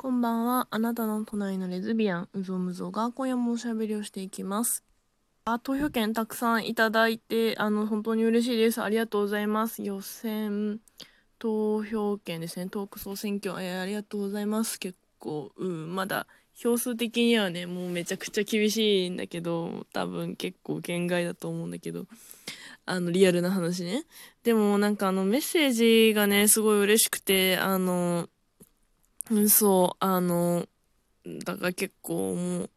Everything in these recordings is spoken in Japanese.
こんばんは。あなたの隣のレズビアン、うぞむぞが今夜もおしゃべりをしていきます。あ、投票券たくさんいただいて、あの、本当に嬉しいです。ありがとうございます。予選投票券ですね。トーク総選挙、えーありがとうございます。結構、うん、まだ、票数的にはね、もうめちゃくちゃ厳しいんだけど、多分結構限界だと思うんだけど、あの、リアルな話ね。でもなんかあの、メッセージがね、すごい嬉しくて、あの、そう、あの、だから結構もう、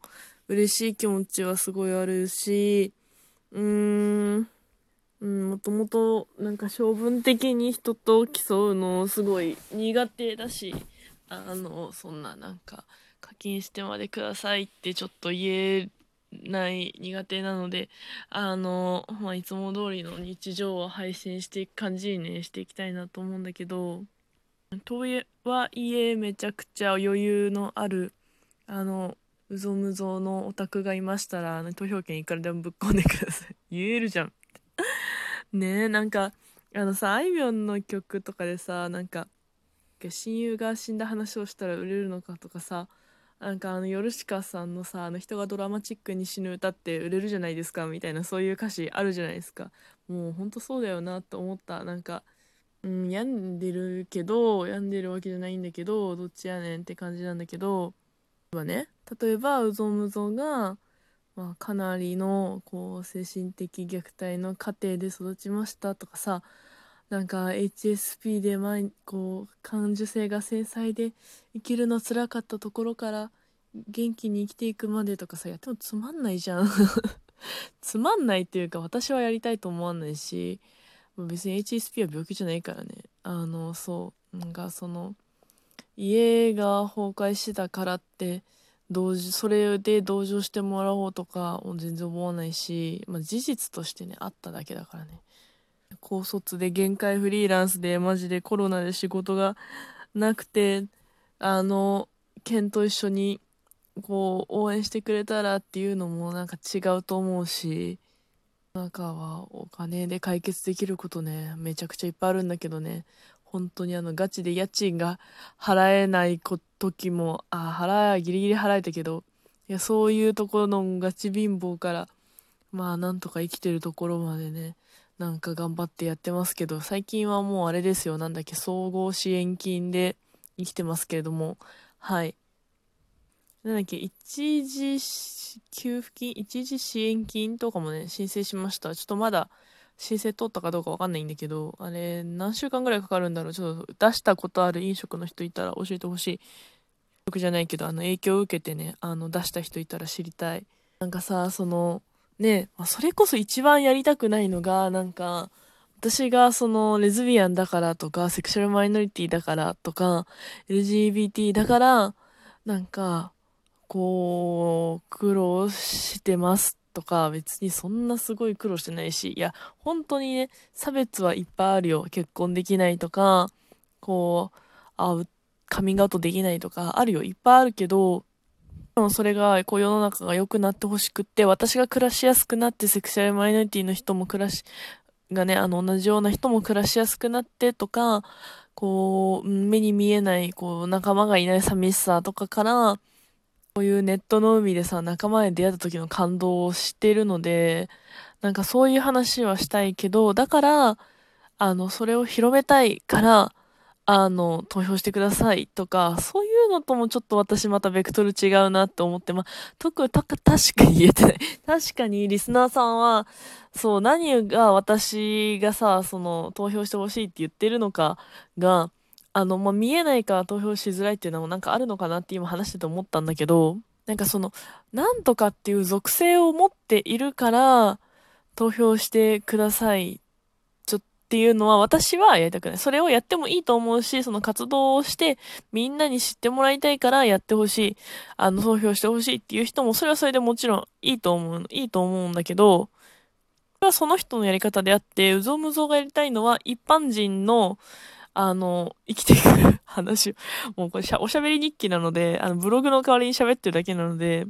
嬉しい気持ちはすごいあるし、うーん、うん、もともと、なんか性分的に人と競うのすごい苦手だし、あの、そんななんか、課金してまでくださいってちょっと言えない苦手なので、あの、まあ、いつも通りの日常を配信していく感じにね、していきたいなと思うんだけど、とはいえめちゃくちゃ余裕のあるあのうぞむぞのオタクがいましたら、ね、投票権いくらでもぶっ込んでください。言えるじゃん。ねえなんかあのさあいみょんの曲とかでさなんか親友が死んだ話をしたら売れるのかとかさなんかあのヨルシカさんのさあの人がドラマチックに死ぬ歌って売れるじゃないですかみたいなそういう歌詞あるじゃないですか。もうほんとそうだよなと思った。なんかうん、病んでるけど、病んでるわけじゃないんだけど、どっちやねんって感じなんだけど、はね、例えば、うぞむぞが、まあ、かなりの、こう、精神的虐待の過程で育ちましたとかさ、なんか HSP で毎、こう、感受性が繊細で生きるの辛かったところから元気に生きていくまでとかさ、やってもつまんないじゃん。つまんないっていうか、私はやりたいと思わないし、別に HSP は病気じゃないからね。あのそうなんかその家が崩壊してたからって同時それで同情してもらおうとかも全然思わないし、まあ、事実としてねあっただけだからね。高卒で限界フリーランスでマジでコロナで仕事がなくてあのケンと一緒にこう応援してくれたらっていうのもなんか違うと思うし中はお金で解決できることね、めちゃくちゃいっぱいあるんだけどね、本当にあのガチで家賃が払えない時も、あ、払え、ギリギリ払えたけど、いや、そういうところのガチ貧乏から、まあなんとか生きてるところまでね、なんか頑張ってやってますけど、最近はもうあれですよ、なんだっけ、総合支援金で生きてますけれども、はい。なんだっけ、一時給付金、一時支援金とかもね、申請しました。ちょっとまだ申請通ったかどうかわかんないんだけど、あれ、何週間ぐらいかかるんだろう。ちょっと出したことある飲食の人いたら教えてほしい。食じゃないけど、あの、影響を受けてね、あの、出した人いたら知りたい。なんかさ、その、ね、それこそ一番やりたくないのが、なんか、私がそのレズビアンだからとか、セクシャルマイノリティだからとか、LGBT だから、なんか、こう、苦労してますとか、別にそんなすごい苦労してないし、いや、本当にね、差別はいっぱいあるよ。結婚できないとか、こう、あ、カミングアウトできないとか、あるよ。いっぱいあるけど、でもそれが、こう世の中が良くなってほしくって、私が暮らしやすくなって、セクシャルマイノリティの人も暮らし、がね、あの、同じような人も暮らしやすくなってとか、こう、目に見えない、こう、仲間がいない寂しさとかから、こういうネットの海でさ、仲間に出会った時の感動を知っているので、なんかそういう話はしたいけど、だから、あの、それを広めたいから、あの、投票してくださいとか、そういうのともちょっと私またベクトル違うなって思って、まあ、特、た、確かに言えてない。確かにリスナーさんは、そう、何が私がさ、その、投票してほしいって言ってるのかが、あの、まあ、見えないから投票しづらいっていうのもなんかあるのかなって今話してて思ったんだけど、なんかその、なんとかっていう属性を持っているから、投票してください。ちょっていうのは私はやりたくない。それをやってもいいと思うし、その活動をしてみんなに知ってもらいたいからやってほしい。あの、投票してほしいっていう人もそれはそれでもちろんいいと思う、いいと思うんだけど、それはその人のやり方であって、うぞむぞがやりたいのは一般人のあの、生きていく話をもうこれ、おしゃべり日記なので、あの、ブログの代わりに喋ってるだけなので、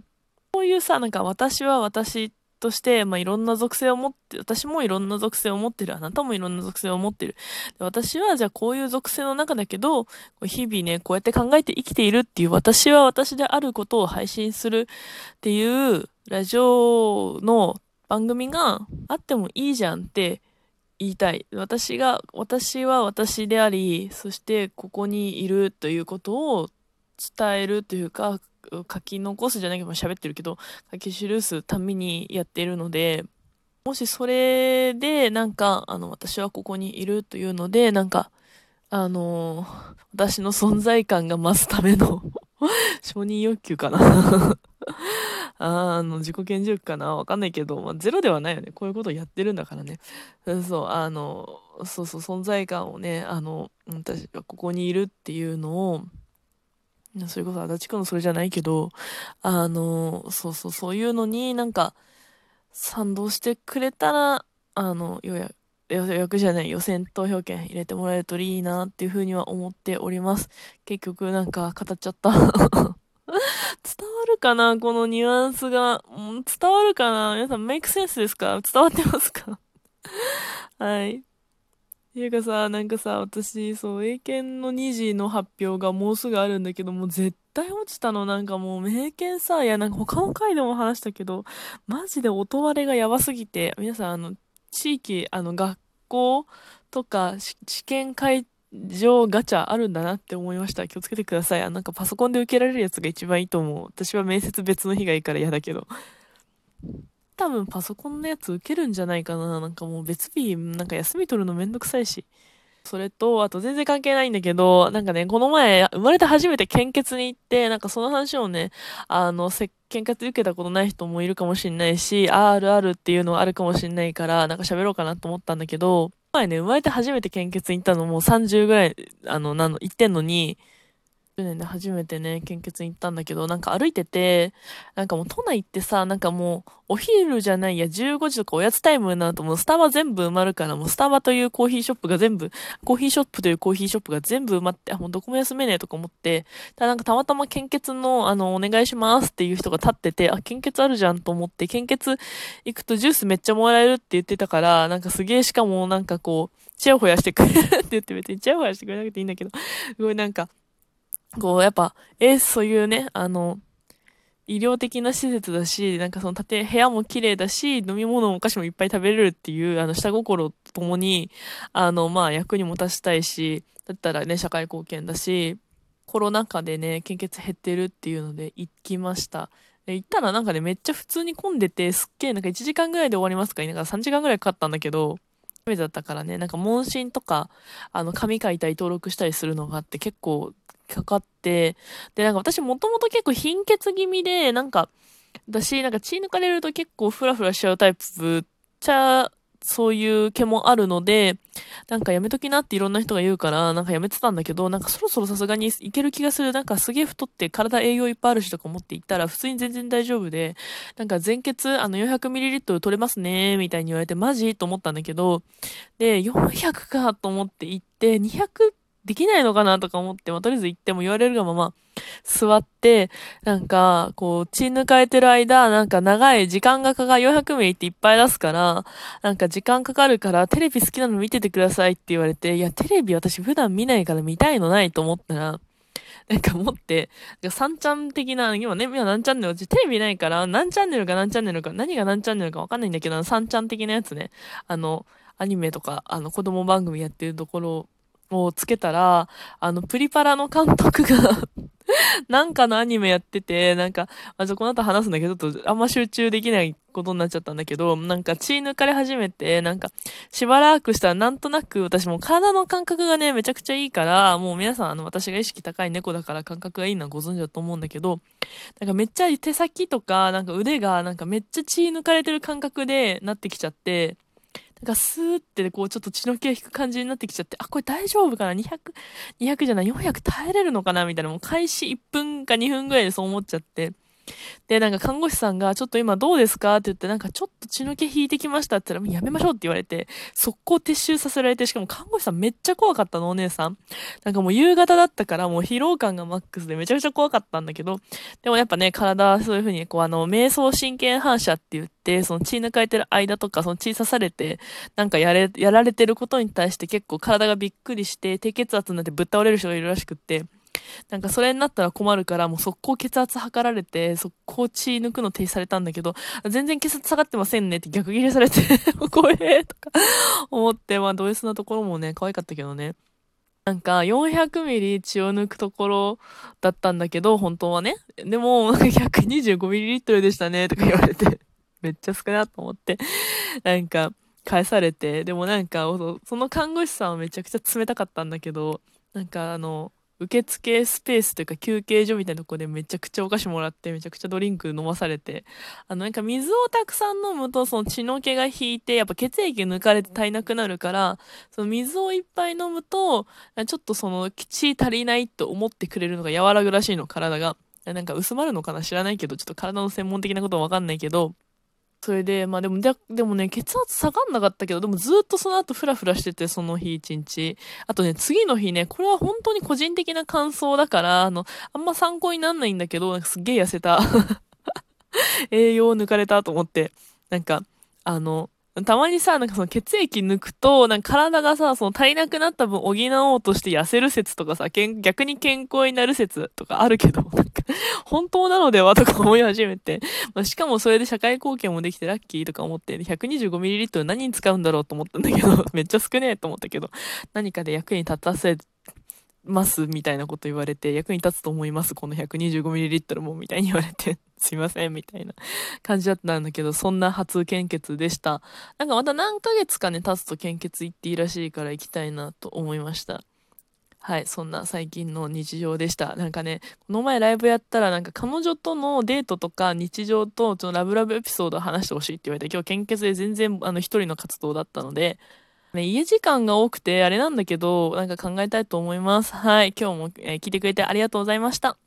こういうさ、なんか私は私として、まあ、いろんな属性を持って、私もいろんな属性を持ってる。あなたもいろんな属性を持ってる。で私は、じゃあこういう属性の中だけど、日々ね、こうやって考えて生きているっていう、私は私であることを配信するっていう、ラジオの番組があってもいいじゃんって言いたい。私が、私は私であり、そしてここにいるということを伝えるというか、書き残すじゃないけど喋ってるけど、書き記すためにやっているので、もしそれで、なんか、あの、私はここにいるというので、なんか、あの私の存在感が増すための 承認欲求かなあの、自己顕示欲かな？わかんないけど、まあ、ゼロではないよね。こういうことをやってるんだからね。そう、あの、そうそう、存在感をね、あの、私はここにいるっていうのを、それこそ足立区のそれじゃないけど、あの、そうそう、そういうのになんか、賛同してくれたら、あの、予約、予約じゃない予選投票権入れてもらえるといいなっていうふうには思っております。結局なんか語っちゃった。伝わるかな？このニュアンスが。伝わるかな？皆さんメイクセンスですか？伝わってますか？はい。ていうかさ、なんかさ、私、そう、英検の2次の発表がもうすぐあるんだけど、もう絶対落ちたの、なんかもう、英検さ、いや、なんか他の回でも話したけど、マジで音割れがやばすぎて、皆さん、あの、地域、あの、学校とか、試験会場ガチャあるんだなって思いました。気をつけてください。あなんかパソコンで受けられるやつが一番いいと思う。私は面接別の日がいいから嫌だけど。多分パソコンのやつ受けるんじゃないかな。なんかもう別日、なんか休み取るのめんどくさいし。それと、あと全然関係ないんだけど、なんかね、この前、生まれて初めて献血に行って、なんかその話をね、あの、献血受けたことない人もいるかもしんないし、あるあるっていうのはあるかもしんないから、なんか喋ろうかなと思ったんだけど、前ね、生まれて初めて献血に行ったのもう30ぐらい、あの、なの、行ってんのに、10年で初めてね、献血に行ったんだけど、なんか歩いてて、なんかもう都内ってさ、なんかもう、お昼じゃないや、15時とかおやつタイムになるともうスタバ全部埋まるから、もうスタバというコーヒーショップが全部、コーヒーショップというコーヒーショップが全部埋まって、あ、もうどこも休めねえとか思って、ただなんかたまたま献血の、あの、お願いしますっていう人が立ってて、あ、献血あるじゃんと思って、献血行くとジュースめっちゃもらえるって言ってたから、なんかすげえしかもなんかこう、チヤホヤしてくれるって言って別にチヤホヤしてくれなくていいんだけど、すごいなんか、こう、やっぱ、えー、そういうね、あの、医療的な施設だし、なんかその建部屋も綺麗だし、飲み物もお菓子もいっぱい食べれるっていう、あの、下心とともに、あの、まあ、役にも立ちたいし、だったらね、社会貢献だし、コロナ禍でね、献血減ってるっていうので行きました。で、行ったらなんかね、めっちゃ普通に混んでて、すっげえなんか1時間ぐらいで終わりますかながら3時間ぐらいかかったんだけど、初めてだったからね、なんか問診とか、あの、紙書いたり登録したりするのがあって結構かかって、で、なんか私もともと結構貧血気味で、なんか、私、なんか血抜かれると結構フラフラしちゃうタイプ、ぶっちゃ、そういう毛もあるので、なんかやめときなっていろんな人が言うから、なんかやめてたんだけど、なんかそろそろさすがにいける気がする。なんかすげえ太って体栄養いっぱいあるしとか思って行ったら、普通に全然大丈夫で、なんか全血、あの 400ml 取れますね、みたいに言われて、マジ？と思ったんだけど、で、400かと思って行って、200できないのかなとか思って、まあ、とりあえず行っても言われるがまま、座って、なんか、こう、血抜かれてる間、なんか長い時間がかかる、400ミリっていっぱい出すから、なんか時間かかるから、テレビ好きなの見ててくださいって言われて、いや、テレビ私普段見ないから見たいのないと思ったら、なんか持って、3ちゃん的な、今ね、今何チャンネル、うちテレビないから、何チャンネルか何チャンネルか、何が何チャンネルかわかんないんだけど、3ちゃん的なやつね、あの、アニメとか、あの、子供番組やってるところをつけたら、あの、プリパラの監督が なんかのアニメやってて、なんか、あ、じゃこの後話すんだけど、ちょっとあんま集中できないことになっちゃったんだけど、なんか血抜かれ始めて、なんか、しばらくしたらなんとなく私も体の感覚がね、めちゃくちゃいいから、もう皆さんあの、私が意識高い猫だから感覚がいいのはご存知だと思うんだけど、なんかめっちゃ手先とか、なんか腕がなんかめっちゃ血抜かれてる感覚でなってきちゃって、がスーってこうちょっと血の気が引く感じになってきちゃって、あ、これ大丈夫かな ?200、200じゃない、400耐えれるのかな？みたいな、もう開始1分か2分ぐらいでそう思っちゃって。で、なんか看護師さんが、ちょっと今どうですか？って言って、なんかちょっと血の気引いてきましたって言ったら、やめましょうって言われて、速攻撤収させられて、しかも看護師さんめっちゃ怖かったの、お姉さん。なんかもう夕方だったから、もう疲労感がマックスでめちゃくちゃ怖かったんだけど、でもやっぱね、体はそういう風に、こうあの、瞑想神経反射って言って、その血抜かれてる間とか、その血刺されて、なんかやれ、やられてることに対して結構体がびっくりして、低血圧になってぶっ倒れる人がいるらしくって、なんかそれになったら困るから、もう速攻血圧測られて、速攻血抜くの停止されたんだけど、全然血圧下がってませんねって逆切れされて 怖えとか思って、まあド S なところもね、可愛かったけどね。なんか、400ミリ血を抜くところだったんだけど、本当はね。でも、125ミリリットルでしたね、とか言われて、めっちゃ少なと思って、なんか、返されて、でもなんか、その看護師さんはめちゃくちゃ冷たかったんだけど、なんかあの、受付スペースというか休憩所みたいなとこでめちゃくちゃお菓子もらってめちゃくちゃドリンク飲まされて、あのなんか水をたくさん飲むとその血の気が引いてやっぱ血液抜かれて足りなくなるから、その水をいっぱい飲むと、ちょっとその血足りないと思ってくれるのが和らぐらしいの、体が。なんか薄まるのかな知らないけど、ちょっと体の専門的なことはわかんないけど、それで、まあでも、でもね、血圧下がんなかったけど、でもずっとその後フラフラしてて、その日一日。あとね、次の日ね、これは本当に個人的な感想だから、あの、あんま参考になんないんだけど、なんかすっげえ痩せた。栄養抜かれたと思って、なんか、あの、たまにさ、なんかその血液抜くと、なんか体がさ、その足りなくなった分補おうとして痩せる説とかさ、逆に健康になる説とかあるけど、なんか、本当なのではとか思い始めて、まあ、しかもそれで社会貢献もできてラッキーとか思って、125ml 何に使うんだろうと思ったんだけど、めっちゃ少ねえと思ったけど、何かで役に立たせますみたいなこと言われて、役に立つと思います、この 125ml も、みたいに言われて、すいません、みたいな感じだったんだけど、そんな初献血でした。なんかまた何ヶ月かね、経つと献血行っていいらしいから行きたいなと思いました。はい、そんな最近の日常でした。なんかね、この前ライブやったら、なんか彼女とのデートとか日常と、ちょっとラブラブエピソード話してほしいって言われて、今日献血で全然、あの、一人の活動だったので、ね、家時間が多くてあれなんだけど、なんか考えたいと思います。はい。今日も、えー、聞いてくれてありがとうございました。